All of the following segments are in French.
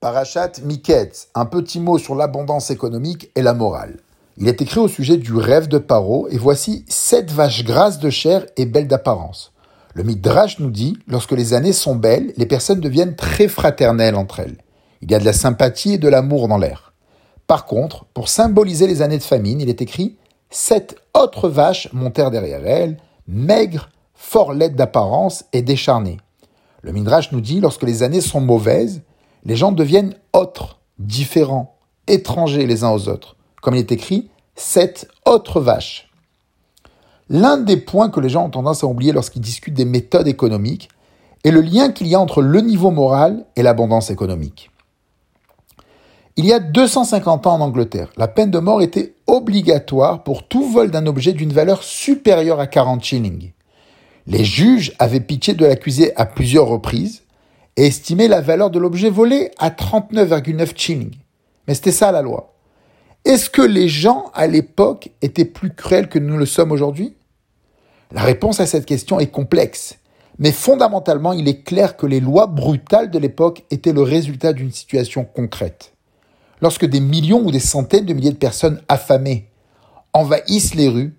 Parachat Miketz, un petit mot sur l'abondance économique et la morale. Il est écrit au sujet du rêve de Paro, et voici sept vaches grasses de chair et belles d'apparence. Le Midrash nous dit, lorsque les années sont belles, les personnes deviennent très fraternelles entre elles. Il y a de la sympathie et de l'amour dans l'air. Par contre, pour symboliser les années de famine, il est écrit Sept autres vaches montèrent derrière elles, maigres, fort laides d'apparence et décharnées. Le Midrash nous dit, lorsque les années sont mauvaises, les gens deviennent autres, différents, étrangers les uns aux autres. Comme il est écrit, sept autres vaches. L'un des points que les gens ont tendance à oublier lorsqu'ils discutent des méthodes économiques est le lien qu'il y a entre le niveau moral et l'abondance économique. Il y a 250 ans en Angleterre, la peine de mort était obligatoire pour tout vol d'un objet d'une valeur supérieure à 40 shillings. Les juges avaient pitié de l'accusé à plusieurs reprises et estimaient la valeur de l'objet volé à 39,9 shillings. Mais c'était ça la loi. Est-ce que les gens à l'époque étaient plus cruels que nous le sommes aujourd'hui? La réponse à cette question est complexe, mais fondamentalement il est clair que les lois brutales de l'époque étaient le résultat d'une situation concrète. Lorsque des millions ou des centaines de milliers de personnes affamées envahissent les rues,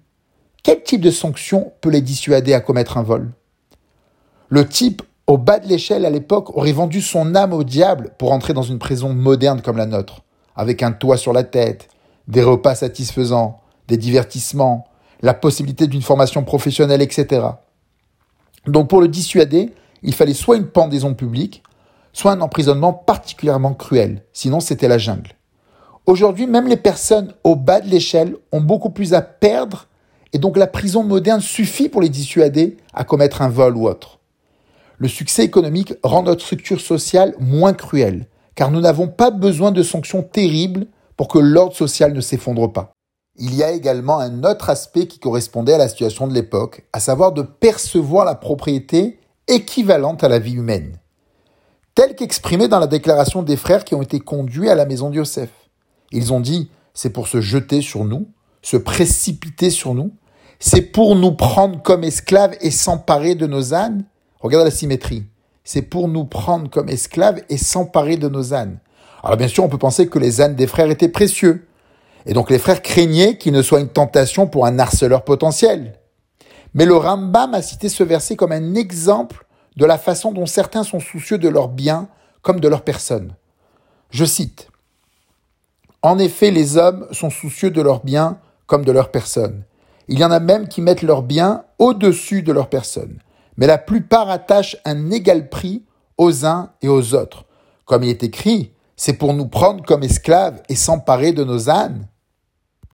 quel type de sanction peut les dissuader à commettre un vol? Le type au bas de l'échelle à l'époque aurait vendu son âme au diable pour entrer dans une prison moderne comme la nôtre, avec un toit sur la tête, des repas satisfaisants, des divertissements, la possibilité d'une formation professionnelle, etc. Donc pour le dissuader, il fallait soit une pendaison publique, soit un emprisonnement particulièrement cruel, sinon c'était la jungle. Aujourd'hui, même les personnes au bas de l'échelle ont beaucoup plus à perdre et donc la prison moderne suffit pour les dissuader à commettre un vol ou autre. Le succès économique rend notre structure sociale moins cruelle, car nous n'avons pas besoin de sanctions terribles pour que l'ordre social ne s'effondre pas. Il y a également un autre aspect qui correspondait à la situation de l'époque, à savoir de percevoir la propriété équivalente à la vie humaine, telle qu'exprimée dans la déclaration des frères qui ont été conduits à la maison de Yosef. Ils ont dit, c'est pour se jeter sur nous, se précipiter sur nous, c'est pour nous prendre comme esclaves et s'emparer de nos ânes. Regarde la symétrie. C'est pour nous prendre comme esclaves et s'emparer de nos ânes. Alors bien sûr, on peut penser que les ânes des frères étaient précieux. Et donc les frères craignaient qu'il ne soit une tentation pour un harceleur potentiel. Mais le Rambam a cité ce verset comme un exemple de la façon dont certains sont soucieux de leurs biens comme de leur personne. Je cite. En effet, les hommes sont soucieux de leurs biens comme de leur personne. Il y en a même qui mettent leurs biens au-dessus de leur personne. Mais la plupart attachent un égal prix aux uns et aux autres. Comme il est écrit, c'est pour nous prendre comme esclaves et s'emparer de nos ânes.